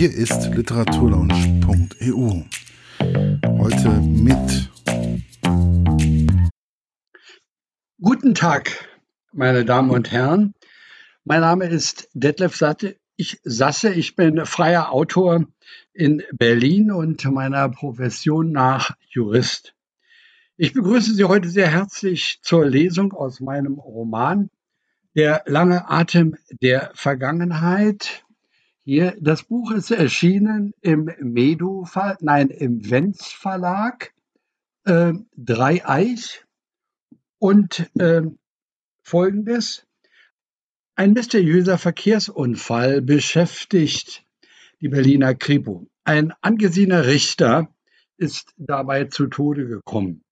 Hier ist literaturlaunch.eu. Heute mit. Guten Tag, meine Damen und Herren. Mein Name ist Detlef Satte. Ich Sasse, ich bin freier Autor in Berlin und meiner Profession nach Jurist. Ich begrüße Sie heute sehr herzlich zur Lesung aus meinem Roman Der lange Atem der Vergangenheit. Hier, das Buch ist erschienen im Medu, nein, im Wenz Verlag, äh, Dreieich und äh, folgendes. Ein mysteriöser Verkehrsunfall beschäftigt die Berliner Kripo. Ein angesehener Richter ist dabei zu Tode gekommen.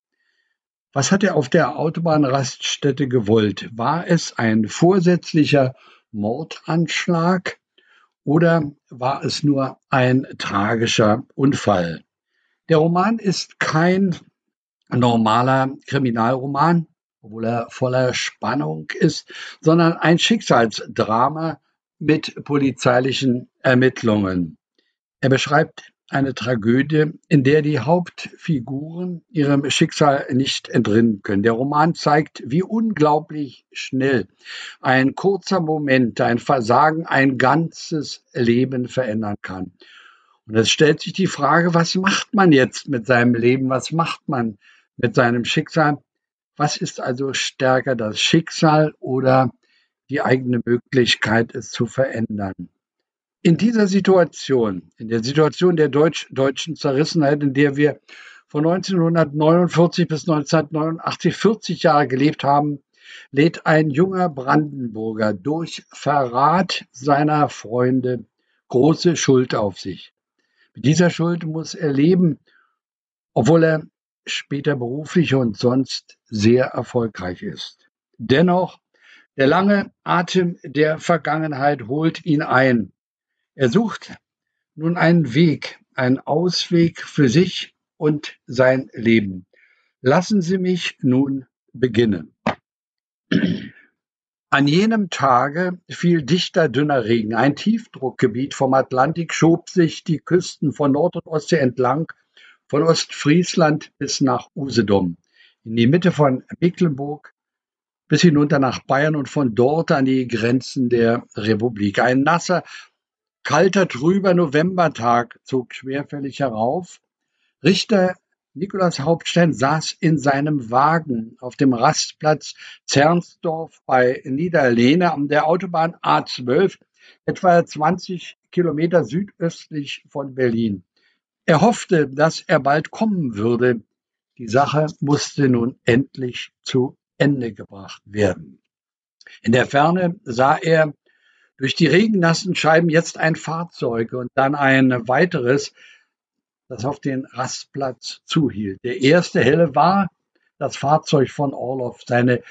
Was hat er auf der Autobahnraststätte gewollt? War es ein vorsätzlicher Mordanschlag oder war es nur ein tragischer Unfall? Der Roman ist kein normaler Kriminalroman, obwohl er voller Spannung ist, sondern ein Schicksalsdrama mit polizeilichen Ermittlungen. Er beschreibt eine Tragödie, in der die Hauptfiguren ihrem Schicksal nicht entrinnen können. Der Roman zeigt, wie unglaublich schnell ein kurzer Moment, ein Versagen ein ganzes Leben verändern kann. Und es stellt sich die Frage, was macht man jetzt mit seinem Leben? Was macht man mit seinem Schicksal? Was ist also stärker, das Schicksal oder die eigene Möglichkeit, es zu verändern? In dieser Situation, in der Situation der Deutsch, deutschen Zerrissenheit, in der wir von 1949 bis 1989 40 Jahre gelebt haben, lädt ein junger Brandenburger durch Verrat seiner Freunde große Schuld auf sich. Mit dieser Schuld muss er leben, obwohl er später beruflich und sonst sehr erfolgreich ist. Dennoch, der lange Atem der Vergangenheit holt ihn ein. Er sucht nun einen Weg, einen Ausweg für sich und sein Leben. Lassen Sie mich nun beginnen. An jenem Tage fiel dichter, dünner Regen. Ein Tiefdruckgebiet vom Atlantik schob sich die Küsten von Nord- und Ostsee entlang, von Ostfriesland bis nach Usedom, in die Mitte von Mecklenburg bis hinunter nach Bayern und von dort an die Grenzen der Republik. Ein nasser, Kalter, trüber Novembertag zog schwerfällig herauf. Richter Nikolaus Hauptstein saß in seinem Wagen auf dem Rastplatz Zernsdorf bei Niederlehne an der Autobahn A12, etwa 20 Kilometer südöstlich von Berlin. Er hoffte, dass er bald kommen würde. Die Sache musste nun endlich zu Ende gebracht werden. In der Ferne sah er durch die regennassen Scheiben jetzt ein Fahrzeug und dann ein weiteres, das auf den Rastplatz zuhielt. Der erste helle war das Fahrzeug von Orloff. Seine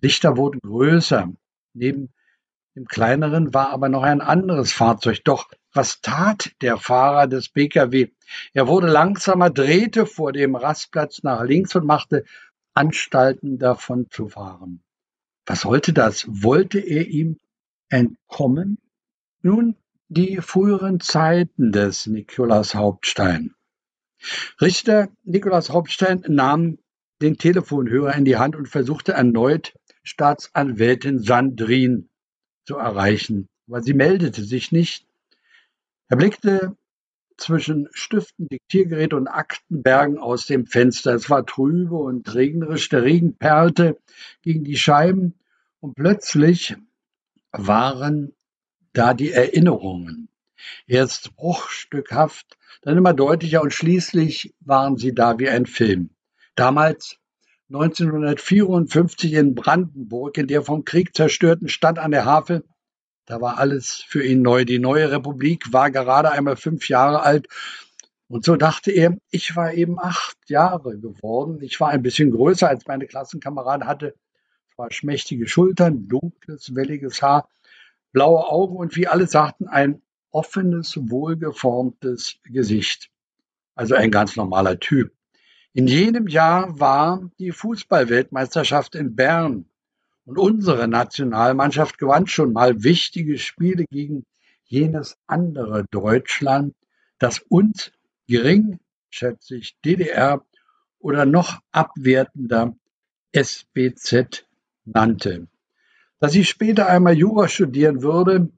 Lichter wurden größer. Neben dem kleineren war aber noch ein anderes Fahrzeug. Doch was tat der Fahrer des Pkw? Er wurde langsamer, drehte vor dem Rastplatz nach links und machte Anstalten davon zu fahren. Was sollte das? Wollte er ihm entkommen nun die früheren Zeiten des Nikolaus Hauptstein. Richter Nikolaus Hauptstein nahm den Telefonhörer in die Hand und versuchte erneut Staatsanwältin Sandrin zu erreichen, aber sie meldete sich nicht. Er blickte zwischen Stiften, Diktiergerät und Aktenbergen aus dem Fenster. Es war trübe und regnerisch, der Regen perlte gegen die Scheiben und plötzlich waren da die Erinnerungen. Erst bruchstückhaft, dann immer deutlicher und schließlich waren sie da wie ein Film. Damals 1954 in Brandenburg, in der vom Krieg zerstörten Stadt an der Havel, da war alles für ihn neu. Die neue Republik war gerade einmal fünf Jahre alt. Und so dachte er, ich war eben acht Jahre geworden. Ich war ein bisschen größer als meine Klassenkameraden, hatte zwar schmächtige Schultern, dunkles, welliges Haar, blaue Augen und wie alle sagten, ein offenes, wohlgeformtes Gesicht. Also ein ganz normaler Typ. In jenem Jahr war die Fußballweltmeisterschaft in Bern und unsere Nationalmannschaft gewann schon mal wichtige Spiele gegen jenes andere Deutschland, das uns geringschätzig DDR oder noch abwertender SBZ nannte. Dass ich später einmal Jura studieren würde,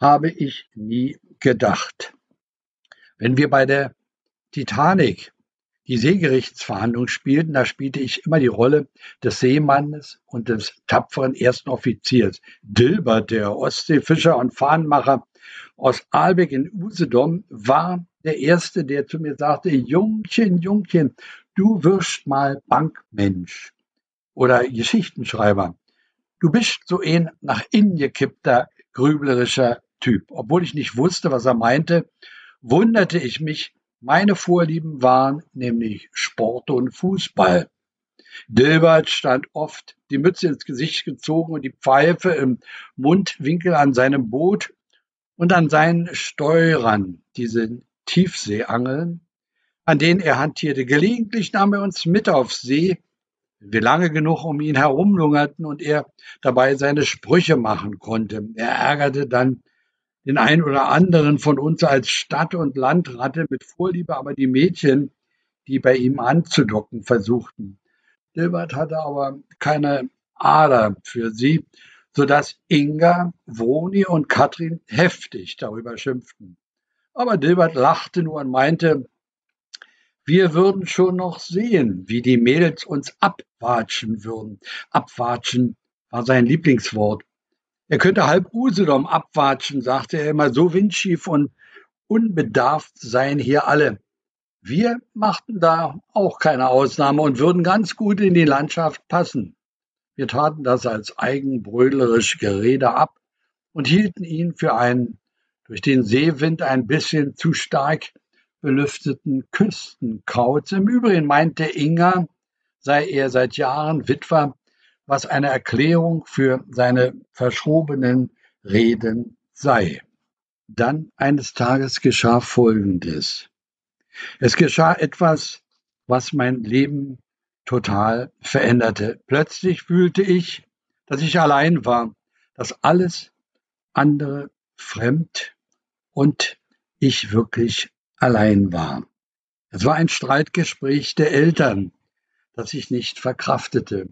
habe ich nie gedacht. Wenn wir bei der Titanic die Seegerichtsverhandlung spielten, da spielte ich immer die Rolle des Seemannes und des tapferen ersten Offiziers. Dilbert, der Ostseefischer und Fahnenmacher aus Aalbeck in Usedom, war der Erste, der zu mir sagte, Jungchen, Jungchen, du wirst mal Bankmensch oder Geschichtenschreiber. Du bist so ein nach innen gekippter, grüblerischer Typ. Obwohl ich nicht wusste, was er meinte, wunderte ich mich, meine Vorlieben waren nämlich Sport und Fußball. Dilbert stand oft die Mütze ins Gesicht gezogen und die Pfeife im Mundwinkel an seinem Boot und an seinen Steuern, diese Tiefseeangeln, an denen er hantierte. Gelegentlich nahm er uns mit auf See, wir lange genug um ihn herumlungerten und er dabei seine Sprüche machen konnte. Er ärgerte dann den einen oder anderen von uns als Stadt- und Landratte mit Vorliebe, aber die Mädchen, die bei ihm anzudocken versuchten. Dilbert hatte aber keine Ader für sie, sodass Inga, Woni und Katrin heftig darüber schimpften. Aber Dilbert lachte nur und meinte, wir würden schon noch sehen, wie die Mädels uns abwatschen würden. Abwatschen war sein Lieblingswort. Er könnte halb Usedom abwatschen, sagte er immer, so windschief und unbedarft seien hier alle. Wir machten da auch keine Ausnahme und würden ganz gut in die Landschaft passen. Wir taten das als eigenbrödlerisch Gerede ab und hielten ihn für einen durch den Seewind ein bisschen zu stark belüfteten Küstenkauz. Im Übrigen meinte Inga, sei er seit Jahren Witwer was eine Erklärung für seine verschobenen Reden sei. Dann eines Tages geschah Folgendes. Es geschah etwas, was mein Leben total veränderte. Plötzlich fühlte ich, dass ich allein war, dass alles andere fremd und ich wirklich allein war. Es war ein Streitgespräch der Eltern, das ich nicht verkraftete.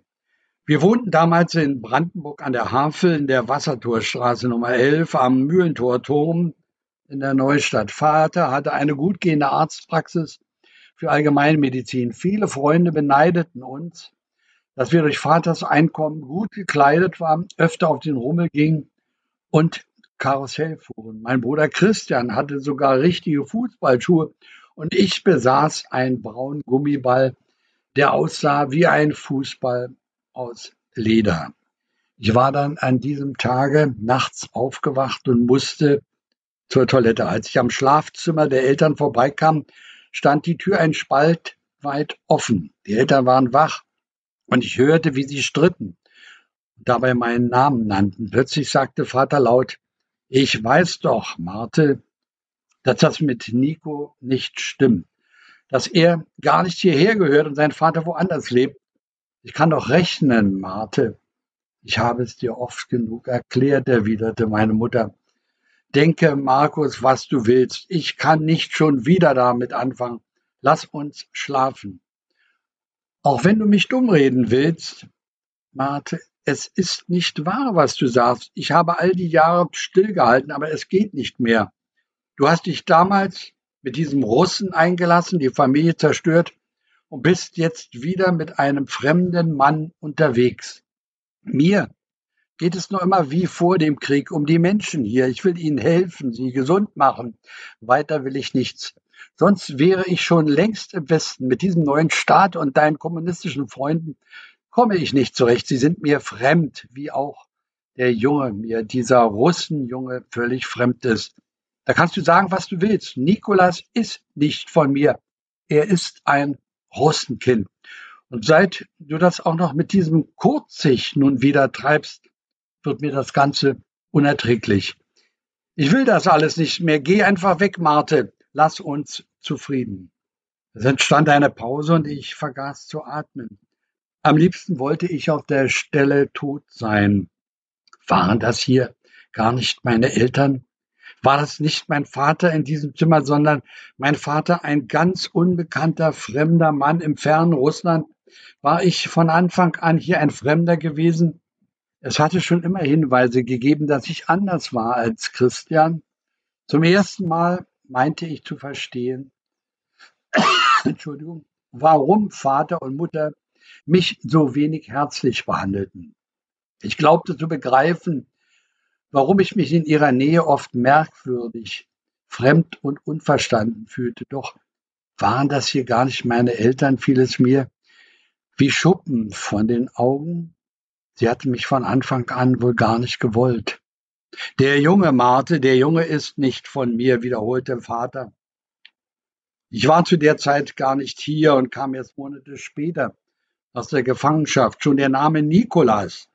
Wir wohnten damals in Brandenburg an der Havel in der Wassertorstraße Nummer 11 am Mühlentorturm in der Neustadt. Vater hatte eine gut gehende Arztpraxis für Allgemeinmedizin. Viele Freunde beneideten uns, dass wir durch Vaters Einkommen gut gekleidet waren, öfter auf den Rummel gingen und Karussell fuhren. Mein Bruder Christian hatte sogar richtige Fußballschuhe und ich besaß einen braunen Gummiball, der aussah wie ein Fußball aus Leder. Ich war dann an diesem Tage nachts aufgewacht und musste zur Toilette. Als ich am Schlafzimmer der Eltern vorbeikam, stand die Tür ein Spalt weit offen. Die Eltern waren wach und ich hörte, wie sie stritten dabei meinen Namen nannten. Plötzlich sagte Vater laut, ich weiß doch, Marte, dass das mit Nico nicht stimmt, dass er gar nicht hierher gehört und sein Vater woanders lebt ich kann doch rechnen, Marte. Ich habe es dir oft genug erklärt, erwiderte meine Mutter. Denke, Markus, was du willst. Ich kann nicht schon wieder damit anfangen. Lass uns schlafen. Auch wenn du mich dumm reden willst, Marte, es ist nicht wahr, was du sagst. Ich habe all die Jahre stillgehalten, aber es geht nicht mehr. Du hast dich damals mit diesem Russen eingelassen, die Familie zerstört und bist jetzt wieder mit einem fremden Mann unterwegs. Mir geht es noch immer wie vor dem Krieg um die Menschen hier. Ich will ihnen helfen, sie gesund machen. Weiter will ich nichts. Sonst wäre ich schon längst im Westen. Mit diesem neuen Staat und deinen kommunistischen Freunden komme ich nicht zurecht. Sie sind mir fremd, wie auch der Junge mir, dieser Russenjunge, völlig fremd ist. Da kannst du sagen, was du willst. Nikolas ist nicht von mir. Er ist ein Russenkind. Und seit du das auch noch mit diesem Kurzig nun wieder treibst, wird mir das Ganze unerträglich. Ich will das alles nicht mehr. Geh einfach weg, Marte. Lass uns zufrieden. Es entstand eine Pause und ich vergaß zu atmen. Am liebsten wollte ich auf der Stelle tot sein. Waren das hier gar nicht meine Eltern? war das nicht mein Vater in diesem Zimmer, sondern mein Vater ein ganz unbekannter, fremder Mann im fernen Russland? War ich von Anfang an hier ein Fremder gewesen? Es hatte schon immer Hinweise gegeben, dass ich anders war als Christian. Zum ersten Mal meinte ich zu verstehen, Entschuldigung, warum Vater und Mutter mich so wenig herzlich behandelten. Ich glaubte zu begreifen, warum ich mich in ihrer Nähe oft merkwürdig, fremd und unverstanden fühlte. Doch waren das hier gar nicht meine Eltern, fiel es mir wie Schuppen von den Augen. Sie hatten mich von Anfang an wohl gar nicht gewollt. Der Junge, Marte, der Junge ist nicht von mir, wiederholte Vater. Ich war zu der Zeit gar nicht hier und kam erst Monate später aus der Gefangenschaft. Schon der Name Nikolas,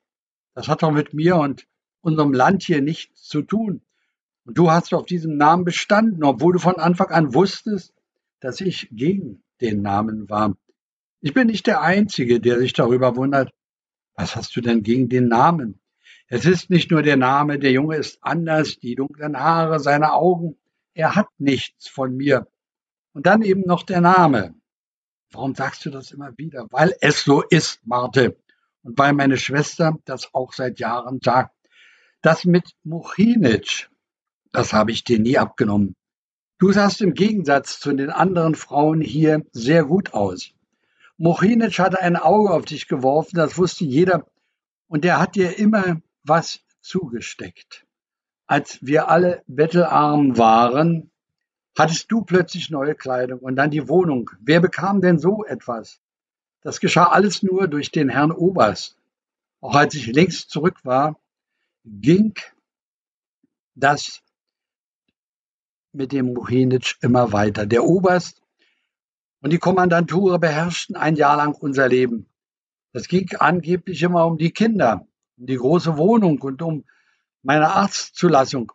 das hat doch mit mir und unserem Land hier nichts zu tun. Und du hast auf diesem Namen bestanden, obwohl du von Anfang an wusstest, dass ich gegen den Namen war. Ich bin nicht der Einzige, der sich darüber wundert. Was hast du denn gegen den Namen? Es ist nicht nur der Name, der Junge ist anders, die dunklen Haare, seine Augen. Er hat nichts von mir. Und dann eben noch der Name. Warum sagst du das immer wieder? Weil es so ist, Marte. Und weil meine Schwester das auch seit Jahren sagt. Das mit Muchinic, das habe ich dir nie abgenommen. Du sahst im Gegensatz zu den anderen Frauen hier sehr gut aus. Mochinic hatte ein Auge auf dich geworfen, das wusste jeder, und der hat dir immer was zugesteckt. Als wir alle bettelarm waren, hattest du plötzlich neue Kleidung und dann die Wohnung. Wer bekam denn so etwas? Das geschah alles nur durch den Herrn Oberst. Auch als ich längst zurück war, ging das mit dem Muhinic immer weiter. Der Oberst und die Kommandantur beherrschten ein Jahr lang unser Leben. Es ging angeblich immer um die Kinder, um die große Wohnung und um meine Arztzulassung.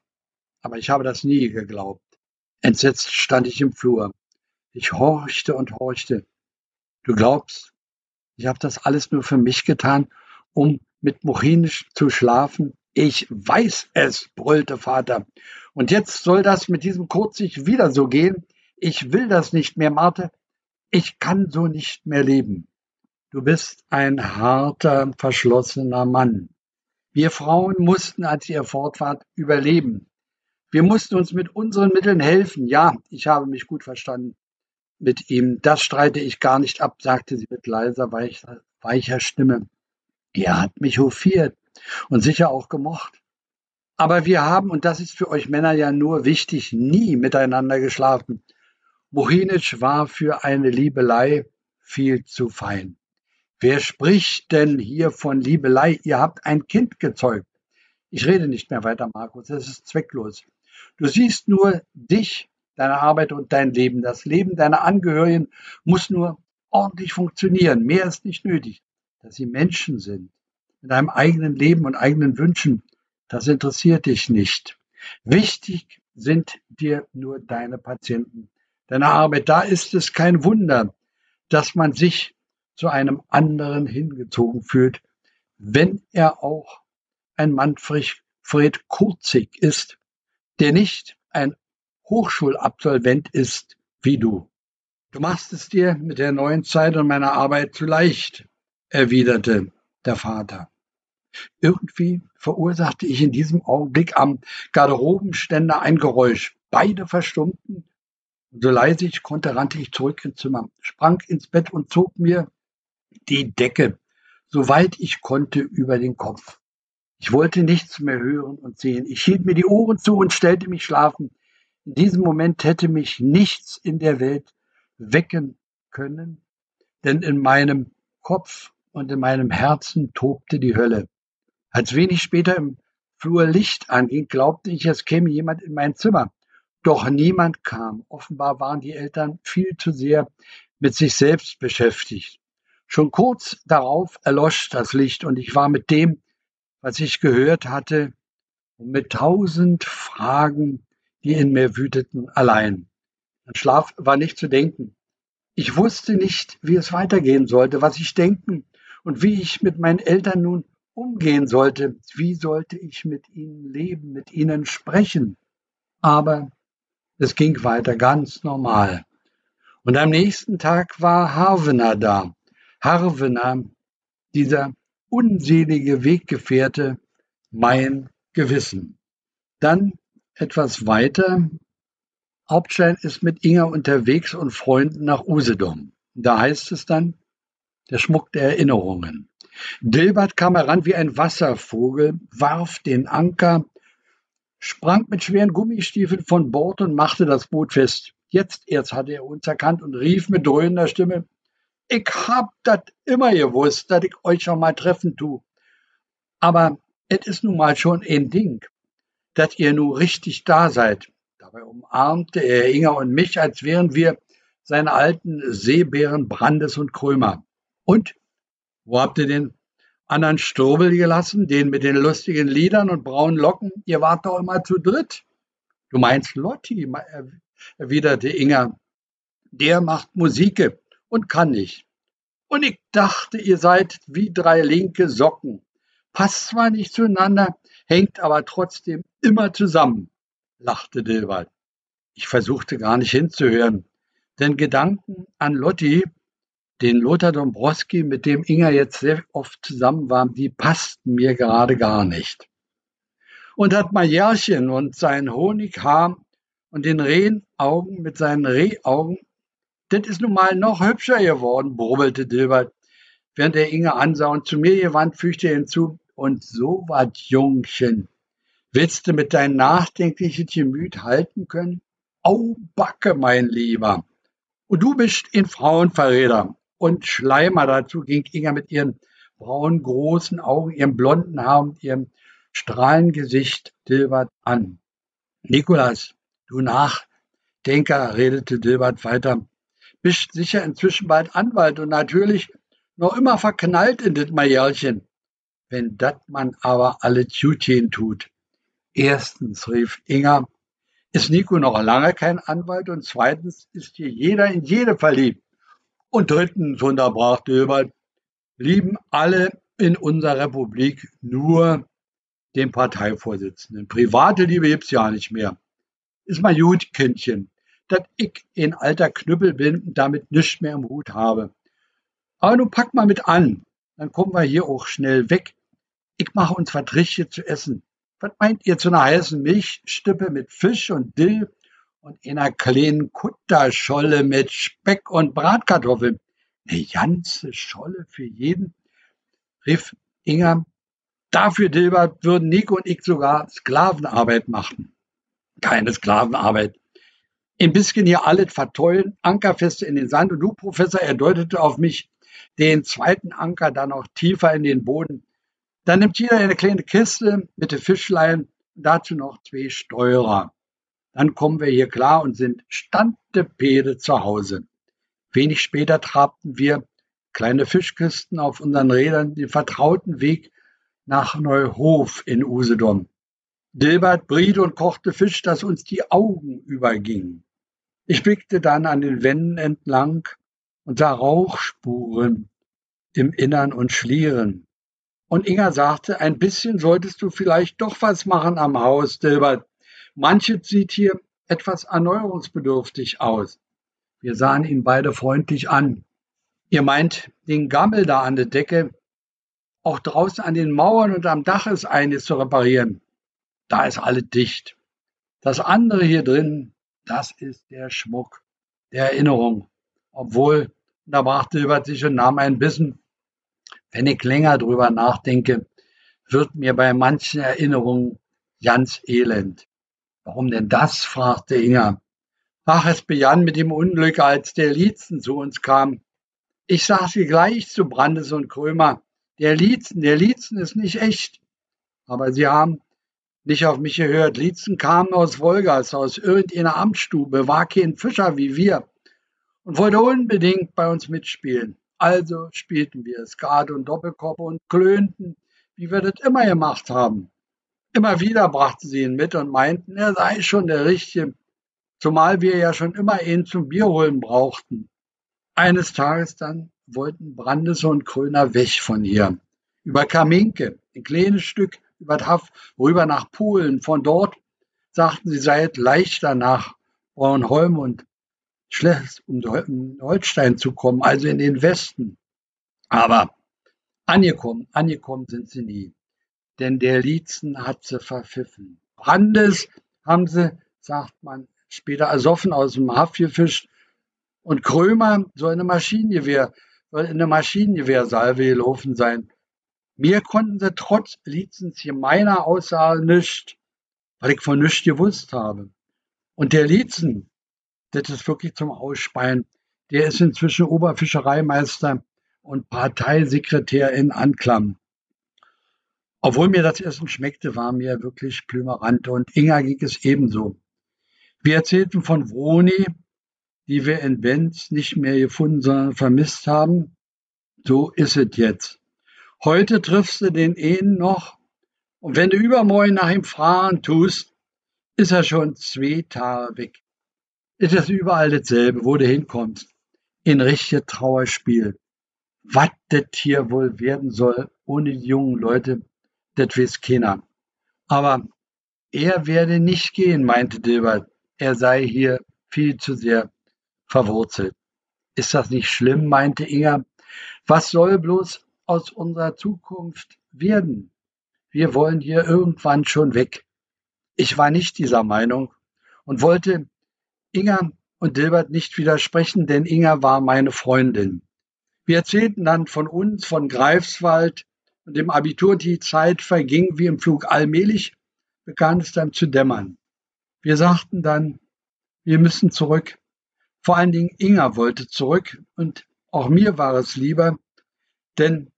Aber ich habe das nie geglaubt. Entsetzt stand ich im Flur. Ich horchte und horchte. Du glaubst, ich habe das alles nur für mich getan, um mit Mochinisch zu schlafen? Ich weiß es, brüllte Vater. Und jetzt soll das mit diesem Kurzig wieder so gehen? Ich will das nicht mehr, Marte. Ich kann so nicht mehr leben. Du bist ein harter, verschlossener Mann. Wir Frauen mussten, als ihr fortfahrt, überleben. Wir mussten uns mit unseren Mitteln helfen. Ja, ich habe mich gut verstanden mit ihm. Das streite ich gar nicht ab, sagte sie mit leiser, weicher, weicher Stimme. Er hat mich hofiert und sicher auch gemocht. Aber wir haben, und das ist für euch Männer ja nur wichtig, nie miteinander geschlafen. Mohinic war für eine Liebelei viel zu fein. Wer spricht denn hier von Liebelei? Ihr habt ein Kind gezeugt. Ich rede nicht mehr weiter, Markus. Das ist zwecklos. Du siehst nur dich, deine Arbeit und dein Leben. Das Leben deiner Angehörigen muss nur ordentlich funktionieren. Mehr ist nicht nötig. Dass sie Menschen sind, mit einem eigenen Leben und eigenen Wünschen, das interessiert dich nicht. Wichtig sind dir nur deine Patienten, deine Arbeit. Da ist es kein Wunder, dass man sich zu einem anderen hingezogen fühlt, wenn er auch ein Manfred Kurzig ist, der nicht ein Hochschulabsolvent ist wie du. Du machst es dir mit der neuen Zeit und meiner Arbeit zu leicht, erwiderte der Vater. Irgendwie verursachte ich in diesem Augenblick am Garderobenständer ein Geräusch. Beide verstummten. So leise ich konnte, rannte ich zurück ins Zimmer, sprang ins Bett und zog mir die Decke, soweit ich konnte, über den Kopf. Ich wollte nichts mehr hören und sehen. Ich hielt mir die Ohren zu und stellte mich schlafen. In diesem Moment hätte mich nichts in der Welt wecken können, denn in meinem Kopf und in meinem Herzen tobte die Hölle. Als wenig später im Flur Licht anging, glaubte ich, es käme jemand in mein Zimmer. Doch niemand kam. Offenbar waren die Eltern viel zu sehr mit sich selbst beschäftigt. Schon kurz darauf erlosch das Licht und ich war mit dem, was ich gehört hatte, und mit tausend Fragen, die in mir wüteten, allein. An Schlaf war nicht zu denken. Ich wusste nicht, wie es weitergehen sollte, was ich denken und wie ich mit meinen Eltern nun umgehen sollte. Wie sollte ich mit ihnen leben, mit ihnen sprechen? Aber es ging weiter ganz normal. Und am nächsten Tag war Harvener da. Harvener, dieser unselige Weggefährte, mein Gewissen. Dann etwas weiter. Hauptstein ist mit Inga unterwegs und Freunden nach Usedom. Da heißt es dann, der Schmuck der Erinnerungen. Dilbert kam heran wie ein Wasservogel, warf den Anker, sprang mit schweren Gummistiefeln von Bord und machte das Boot fest. Jetzt erst hatte er uns erkannt und rief mit dröhnender Stimme, ich hab dat immer gewusst, dass ich euch schon mal treffen tu. Aber es ist nun mal schon ein Ding, dass ihr nun richtig da seid. Dabei umarmte er Inga und mich, als wären wir seine alten Seebären Brandes und Krömer. Und wo habt ihr den anderen Strobel gelassen, den mit den lustigen Liedern und braunen Locken? Ihr wart doch immer zu dritt. Du meinst Lotti, erwiderte Inga. Der macht Musik und kann nicht. Und ich dachte, ihr seid wie drei linke Socken. Passt zwar nicht zueinander, hängt aber trotzdem immer zusammen, lachte Dilbert. Ich versuchte gar nicht hinzuhören, denn Gedanken an Lotti den Lothar Dombrowski, mit dem Inga jetzt sehr oft zusammen war, die passten mir gerade gar nicht. Und hat Majärchen und sein Honighaar und den Rehenaugen mit seinen Rehaugen, das ist nun mal noch hübscher geworden, brummelte Dilbert, während er Inga ansah und zu mir gewandt fügte hinzu, und so wat Jungchen, willst du mit deinem nachdenklichen Gemüt halten können? Au Backe, mein Lieber. Und du bist in Frauenverräter und Schleimer. Dazu ging Inga mit ihren braunen, großen Augen, ihrem blonden Haar und ihrem Strahlengesicht Dilbert an. Nikolas, du Nachdenker, redete Dilbert weiter, bist sicher inzwischen bald Anwalt und natürlich noch immer verknallt in das Majärchen. Wenn dat man aber alle Tütchen tut. Erstens, rief Inga, ist Nico noch lange kein Anwalt und zweitens ist hier jeder in jede verliebt. Und drittens, unterbrach Dilbert, lieben alle in unserer Republik nur den Parteivorsitzenden. Private Liebe gibt's ja nicht mehr. Ist mal gut, Kindchen, dass ich ein alter Knüppel bin und damit nichts mehr im Hut habe. Aber nun pack mal mit an, dann kommen wir hier auch schnell weg. Ich mache uns was Richtiges zu essen. Was meint ihr zu einer heißen Milchstippe mit Fisch und Dill und einer kleinen Kutterscholle mit Speck und Bratkartoffeln. Eine ganze Scholle für jeden, rief Inga. Dafür, Dilbert, würden Nico und ich sogar Sklavenarbeit machen. Keine Sklavenarbeit. Ein bisschen hier alles verteulen, Ankerfeste in den Sand und du, Professor, er deutete auf mich, den zweiten Anker dann noch tiefer in den Boden. Dann nimmt jeder eine kleine Kiste mit den Fischlein, dazu noch zwei Steurer. Dann kommen wir hier klar und sind Standepede zu Hause. Wenig später trabten wir, kleine Fischkisten auf unseren Rädern, den vertrauten Weg nach Neuhof in Usedom. Dilbert briet und kochte Fisch, dass uns die Augen übergingen. Ich blickte dann an den Wänden entlang und sah Rauchspuren im Innern und Schlieren. Und Inga sagte, ein bisschen solltest du vielleicht doch was machen am Haus, Dilbert. Manches sieht hier etwas erneuerungsbedürftig aus. Wir sahen ihn beide freundlich an. Ihr meint den Gammel da an der Decke. Auch draußen an den Mauern und am Dach ist eines zu reparieren. Da ist alles dicht. Das andere hier drin, das ist der Schmuck der Erinnerung. Obwohl, da brachte über sich und nahm ein Bissen. Wenn ich länger drüber nachdenke, wird mir bei manchen Erinnerungen ganz elend. Warum denn das? fragte Inga. Ach, es begann mit dem Unglück, als der Lietzen zu uns kam. Ich sagte gleich zu Brandes und Krömer, der Lietzen, der Lietzen ist nicht echt. Aber sie haben nicht auf mich gehört. Lietzen kam aus Wolgast, aus irgendeiner Amtsstube, war kein Fischer wie wir und wollte unbedingt bei uns mitspielen. Also spielten wir Skat und Doppelkopf und klönten, wie wir das immer gemacht haben. Immer wieder brachten sie ihn mit und meinten, er sei schon der Richtige, zumal wir ja schon immer ihn zum Bierholen brauchten. Eines Tages dann wollten Brandes und Kröner weg von hier. Über Kaminke, ein kleines Stück über Haff, rüber nach Polen, von dort sagten, sie seien leichter nach Bornholm und Schlecht, um Holstein zu kommen, also in den Westen. Aber angekommen, angekommen sind sie nie. Denn der Lietzen hat sie verpfiffen. Brandes haben sie, sagt man, später ersoffen aus dem Haff gefischt. Und Krömer soll eine Maschinengewehr, soll in eine Maschinengewehrsalve gelaufen sein. Mir konnten sie trotz Lietzens meiner Aussage nicht, weil ich von nichts gewusst habe. Und der Lietzen, das ist wirklich zum Ausspeien. Der ist inzwischen Oberfischereimeister und Parteisekretär in Anklam. Obwohl mir das Essen schmeckte, war mir wirklich plümerant und Inga ging es ebenso. Wir erzählten von Vroni, die wir in Benz nicht mehr gefunden, sondern vermisst haben. So ist es jetzt. Heute triffst du den einen noch und wenn du übermorgen nach ihm fahren tust, ist er schon zwei Tage weg ist es überall dasselbe, wo du hinkommst. In richtige Trauerspiel. Was das hier wohl werden soll ohne die jungen Leute, das weiß keiner. Aber er werde nicht gehen, meinte Dilbert. Er sei hier viel zu sehr verwurzelt. Ist das nicht schlimm, meinte Inga. Was soll bloß aus unserer Zukunft werden? Wir wollen hier irgendwann schon weg. Ich war nicht dieser Meinung und wollte Inga und Dilbert nicht widersprechen, denn Inga war meine Freundin. Wir erzählten dann von uns, von Greifswald und dem Abitur. Die Zeit verging wie im Flug. Allmählich begann es dann zu dämmern. Wir sagten dann, wir müssen zurück. Vor allen Dingen Inga wollte zurück und auch mir war es lieber, denn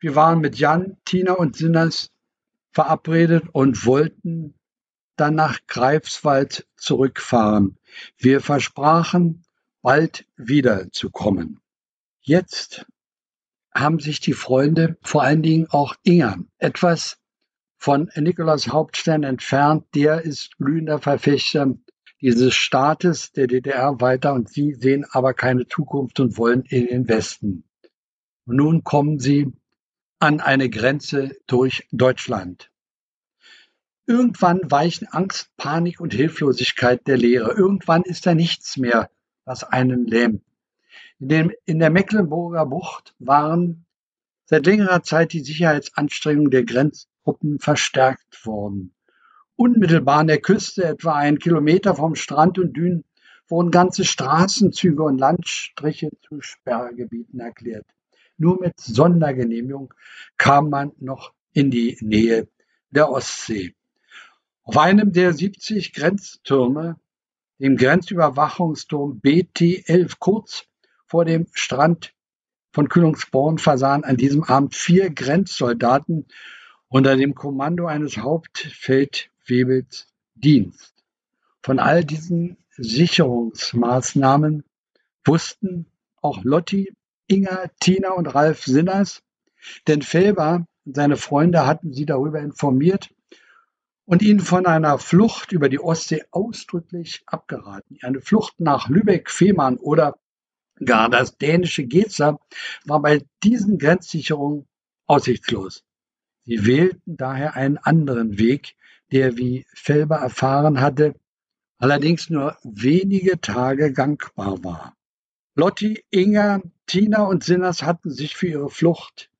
wir waren mit Jan, Tina und Sinners verabredet und wollten dann nach Greifswald zurückfahren. Wir versprachen, bald wiederzukommen. Jetzt haben sich die Freunde, vor allen Dingen auch Inga, etwas von Nikolaus Hauptstern entfernt. Der ist glühender Verfechter dieses Staates der DDR weiter und sie sehen aber keine Zukunft und wollen in den Westen. Nun kommen sie an eine Grenze durch Deutschland. Irgendwann weichen Angst, Panik und Hilflosigkeit der Leere. Irgendwann ist da nichts mehr, was einen lähmt. In, dem, in der Mecklenburger Bucht waren seit längerer Zeit die Sicherheitsanstrengungen der Grenztruppen verstärkt worden. Unmittelbar an der Küste, etwa einen Kilometer vom Strand und Dünen, wurden ganze Straßenzüge und Landstriche zu Sperrgebieten erklärt. Nur mit Sondergenehmigung kam man noch in die Nähe der Ostsee. Auf einem der 70 Grenztürme, dem Grenzüberwachungsturm BT11, kurz vor dem Strand von Kühlungsborn, versahen an diesem Abend vier Grenzsoldaten unter dem Kommando eines Hauptfeldwebels Dienst. Von all diesen Sicherungsmaßnahmen wussten auch Lotti, Inga, Tina und Ralf Sinners, denn Felber und seine Freunde hatten sie darüber informiert und ihnen von einer Flucht über die Ostsee ausdrücklich abgeraten. Eine Flucht nach Lübeck, Fehmarn oder gar das dänische Geza war bei diesen Grenzsicherungen aussichtslos. Sie wählten daher einen anderen Weg, der, wie Felber erfahren hatte, allerdings nur wenige Tage gangbar war. Lotti, Inga, Tina und Sinners hatten sich für ihre Flucht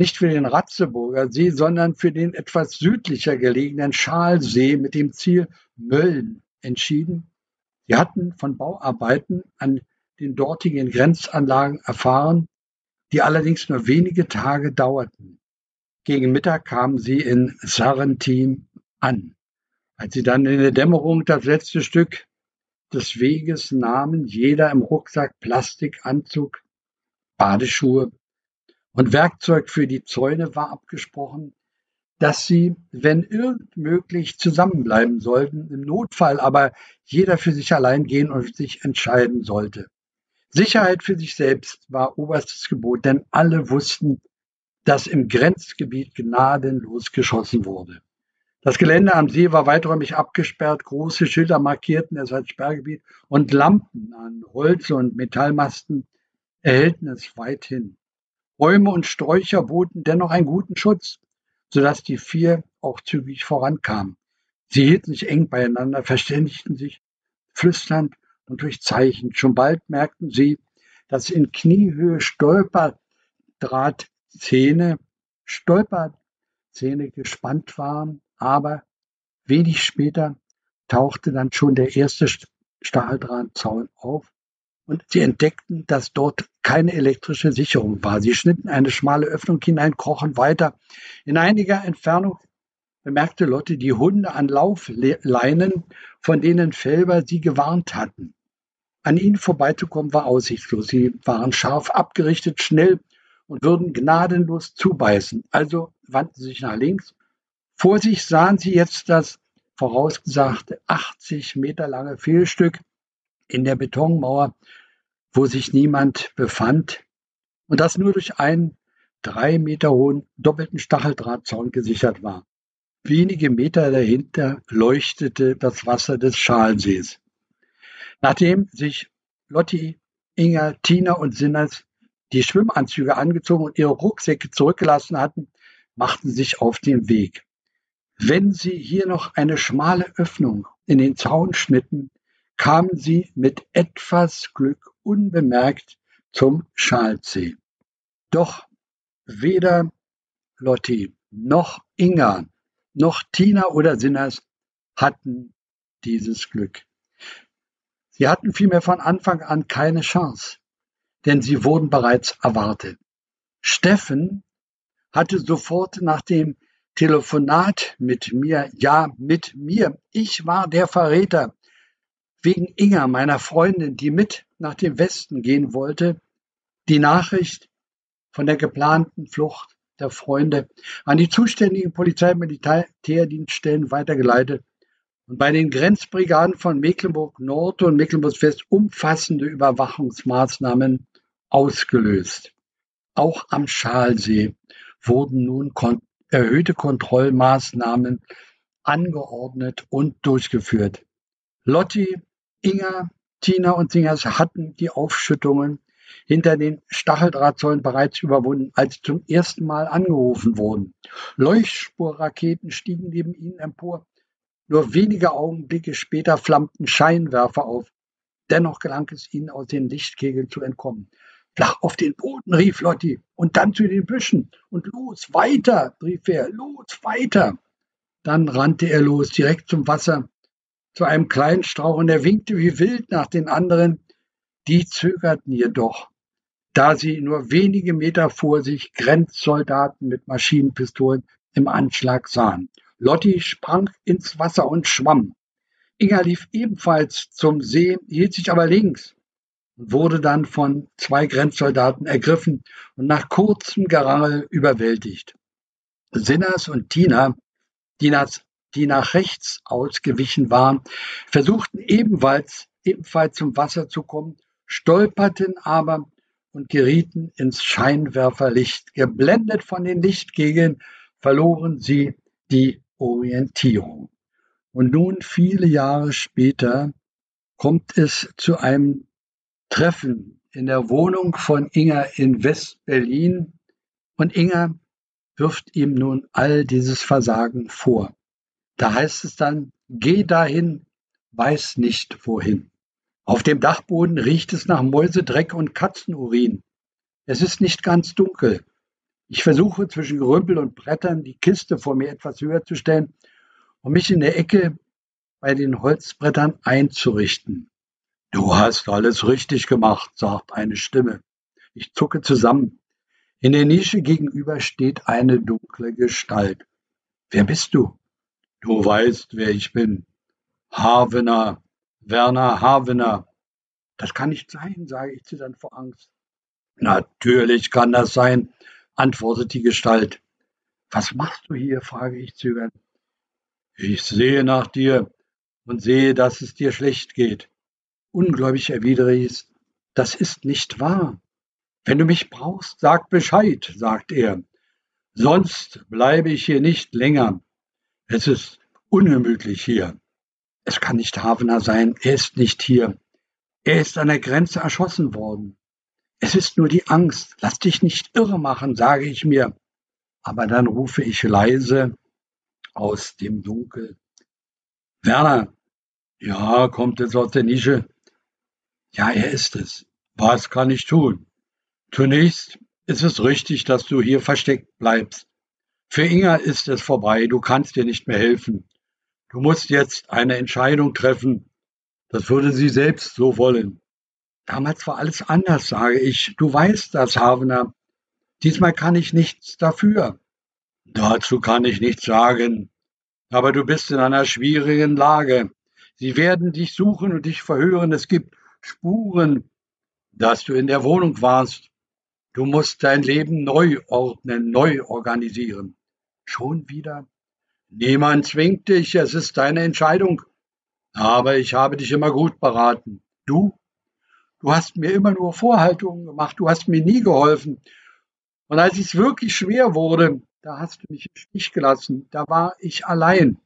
nicht für den Ratzeburger See, sondern für den etwas südlicher gelegenen Schalsee mit dem Ziel Mölln entschieden. Sie hatten von Bauarbeiten an den dortigen Grenzanlagen erfahren, die allerdings nur wenige Tage dauerten. Gegen Mittag kamen sie in Sarrentin an. Als sie dann in der Dämmerung das letzte Stück des Weges nahmen, jeder im Rucksack Plastikanzug, Badeschuhe und Werkzeug für die Zäune war abgesprochen, dass sie, wenn irgend möglich, zusammenbleiben sollten, im Notfall aber jeder für sich allein gehen und sich entscheiden sollte. Sicherheit für sich selbst war oberstes Gebot, denn alle wussten, dass im Grenzgebiet gnadenlos geschossen wurde. Das Gelände am See war weiträumig abgesperrt, große Schilder markierten es als Sperrgebiet und Lampen an Holz- und Metallmasten erhellten es weithin. Bäume und Sträucher boten dennoch einen guten Schutz, sodass die vier auch zügig vorankamen. Sie hielten sich eng beieinander, verständigten sich, flüsternd und durch Zeichen. Schon bald merkten sie, dass in Kniehöhe Stolperdrahtzähne, Stolperzähne gespannt waren, aber wenig später tauchte dann schon der erste Stahldrahtzaun auf und sie entdeckten, dass dort keine elektrische Sicherung war. Sie schnitten eine schmale Öffnung hinein, krochen weiter. In einiger Entfernung bemerkte Lotte die Hunde an Laufleinen, von denen Felber sie gewarnt hatten. An ihnen vorbeizukommen war aussichtslos. Sie waren scharf abgerichtet, schnell und würden gnadenlos zubeißen. Also wandten sie sich nach links. Vor sich sahen sie jetzt das vorausgesagte 80 Meter lange Fehlstück in der Betonmauer, wo sich niemand befand und das nur durch einen drei Meter hohen doppelten Stacheldrahtzaun gesichert war. Wenige Meter dahinter leuchtete das Wasser des Schalsees. Nachdem sich Lotti, Inga, Tina und Sinners die Schwimmanzüge angezogen und ihre Rucksäcke zurückgelassen hatten, machten sie sich auf den Weg. Wenn sie hier noch eine schmale Öffnung in den Zaun schnitten, kamen sie mit etwas Glück unbemerkt zum Schalsee. Doch weder Lotti noch Inga noch Tina oder Sinners hatten dieses Glück. Sie hatten vielmehr von Anfang an keine Chance, denn sie wurden bereits erwartet. Steffen hatte sofort nach dem Telefonat mit mir, ja, mit mir, ich war der Verräter, wegen Inga, meiner Freundin, die mit nach dem Westen gehen wollte, die Nachricht von der geplanten Flucht der Freunde an die zuständigen Polizei- und Militärdienststellen weitergeleitet. Und bei den Grenzbrigaden von Mecklenburg-Nord und Mecklenburg-West umfassende Überwachungsmaßnahmen ausgelöst. Auch am Schalsee wurden nun kon erhöhte Kontrollmaßnahmen angeordnet und durchgeführt. Lotti, Inga, Tina und Singers hatten die Aufschüttungen hinter den Stacheldrahtzäunen bereits überwunden, als sie zum ersten Mal angerufen wurden. Leuchtspurraketen stiegen neben ihnen empor nur wenige Augenblicke später flammten Scheinwerfer auf. Dennoch gelang es ihnen, aus den Lichtkegeln zu entkommen. Flach auf den Boden, rief Lotti, und dann zu den Büschen. Und los, weiter, rief er, los, weiter. Dann rannte er los, direkt zum Wasser, zu einem kleinen Strauch, und er winkte wie wild nach den anderen. Die zögerten jedoch, da sie nur wenige Meter vor sich Grenzsoldaten mit Maschinenpistolen im Anschlag sahen. Lotti sprang ins Wasser und schwamm. Inga lief ebenfalls zum See, hielt sich aber links wurde dann von zwei Grenzsoldaten ergriffen und nach kurzem Gerangel überwältigt. Sinners und Tina, die nach, die nach rechts ausgewichen waren, versuchten ebenfalls, ebenfalls zum Wasser zu kommen, stolperten aber und gerieten ins Scheinwerferlicht. Geblendet von den Lichtkegeln verloren sie die Orientierung. Und nun, viele Jahre später, kommt es zu einem Treffen in der Wohnung von Inga in West-Berlin und Inga wirft ihm nun all dieses Versagen vor. Da heißt es dann, geh dahin, weiß nicht wohin. Auf dem Dachboden riecht es nach Mäusedreck und Katzenurin. Es ist nicht ganz dunkel. Ich versuche zwischen Gerümpel und Brettern die Kiste vor mir etwas höher zu stellen und mich in der Ecke bei den Holzbrettern einzurichten. Du hast alles richtig gemacht, sagt eine Stimme. Ich zucke zusammen. In der Nische gegenüber steht eine dunkle Gestalt. Wer bist du? Du weißt, wer ich bin. Havener, Werner Havener. Das kann nicht sein, sage ich zitternd vor Angst. Natürlich kann das sein, antwortet die Gestalt. Was machst du hier? frage ich zögernd. Ich sehe nach dir und sehe, dass es dir schlecht geht. Ungläubig erwidere ich, das ist nicht wahr. Wenn du mich brauchst, sag Bescheid, sagt er. Sonst bleibe ich hier nicht länger. Es ist ungemütlich hier. Es kann nicht Havener sein, er ist nicht hier. Er ist an der Grenze erschossen worden. Es ist nur die Angst. Lass dich nicht irre machen, sage ich mir. Aber dann rufe ich leise aus dem Dunkel. Werner. Ja, kommt jetzt aus der Nische. Ja, er ist es. Was kann ich tun? Zunächst ist es richtig, dass du hier versteckt bleibst. Für Inga ist es vorbei, du kannst dir nicht mehr helfen. Du musst jetzt eine Entscheidung treffen. Das würde sie selbst so wollen. Damals war alles anders, sage ich. Du weißt das, Havener. Diesmal kann ich nichts dafür. Dazu kann ich nichts sagen. Aber du bist in einer schwierigen Lage. Sie werden dich suchen und dich verhören. Es gibt Spuren, dass du in der Wohnung warst. Du musst dein Leben neu ordnen, neu organisieren. Schon wieder? Niemand zwingt dich, es ist deine Entscheidung. Aber ich habe dich immer gut beraten. Du? Du hast mir immer nur Vorhaltungen gemacht, du hast mir nie geholfen. Und als es wirklich schwer wurde, da hast du mich im Stich gelassen, da war ich allein.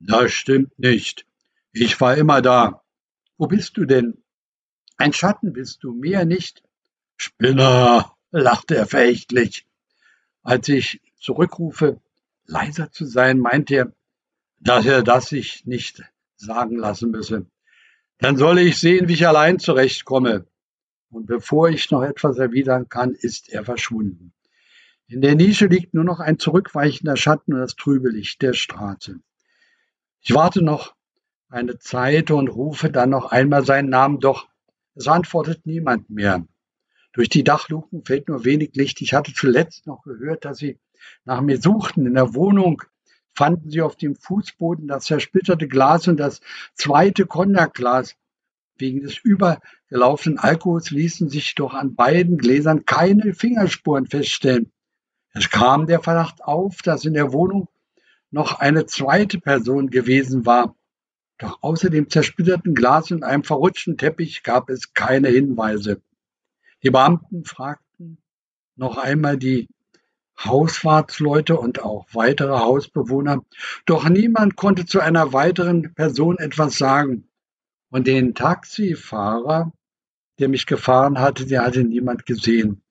Das stimmt nicht. Ich war immer da. Wo bist du denn? Ein Schatten bist du, mehr nicht. Spinner, lachte er verächtlich. Als ich zurückrufe, leiser zu sein, meint er, dass er das sich nicht sagen lassen müsse. Dann solle ich sehen, wie ich allein zurechtkomme. Und bevor ich noch etwas erwidern kann, ist er verschwunden. In der Nische liegt nur noch ein zurückweichender Schatten und das trübe Licht der Straße. Ich warte noch eine Zeit und rufe dann noch einmal seinen Namen, doch es antwortet niemand mehr. Durch die Dachluken fällt nur wenig Licht. Ich hatte zuletzt noch gehört, dass sie nach mir suchten. In der Wohnung fanden sie auf dem Fußboden das zersplitterte Glas und das zweite Konjakglas. Wegen des übergelaufenen Alkohols ließen sich doch an beiden Gläsern keine Fingerspuren feststellen. Es kam der Verdacht auf, dass in der Wohnung noch eine zweite Person gewesen war. Doch außer dem zersplitterten Glas und einem verrutschten Teppich gab es keine Hinweise. Die Beamten fragten noch einmal die Hausfahrtsleute und auch weitere Hausbewohner, doch niemand konnte zu einer weiteren Person etwas sagen. Und den Taxifahrer, der mich gefahren hatte, der hatte niemand gesehen.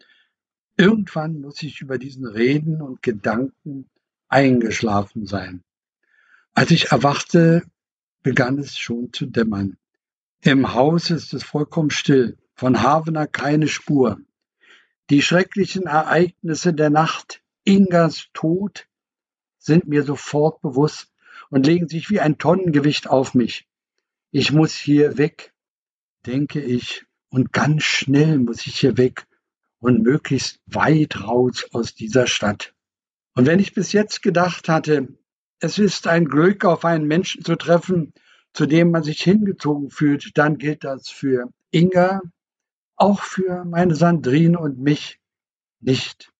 Irgendwann muss ich über diesen Reden und Gedanken eingeschlafen sein. Als ich erwachte, begann es schon zu dämmern. Im Haus ist es vollkommen still. Von Havener keine Spur. Die schrecklichen Ereignisse der Nacht, Ingas Tod, sind mir sofort bewusst und legen sich wie ein Tonnengewicht auf mich. Ich muss hier weg, denke ich, und ganz schnell muss ich hier weg und möglichst weit raus aus dieser Stadt. Und wenn ich bis jetzt gedacht hatte, es ist ein Glück, auf einen Menschen zu treffen, zu dem man sich hingezogen fühlt, dann gilt das für Inga, auch für meine Sandrine und mich nicht.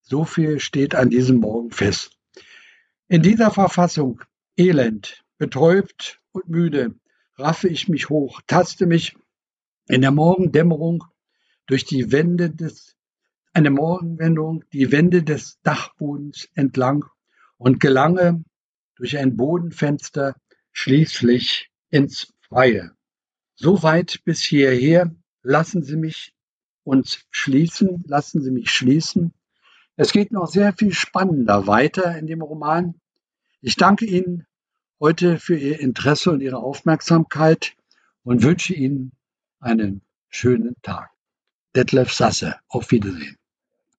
So viel steht an diesem Morgen fest. In dieser Verfassung, elend, betäubt und müde, raffe ich mich hoch, taste mich in der Morgendämmerung durch die Wände des, eine Morgenwendung, die Wände des Dachbodens entlang und gelange durch ein Bodenfenster schließlich ins Freie. So weit bis hierher lassen Sie mich uns schließen, lassen Sie mich schließen. Es geht noch sehr viel spannender weiter in dem Roman. Ich danke Ihnen heute für Ihr Interesse und Ihre Aufmerksamkeit und wünsche Ihnen einen schönen Tag. Detlef Sasse, auf Wiedersehen.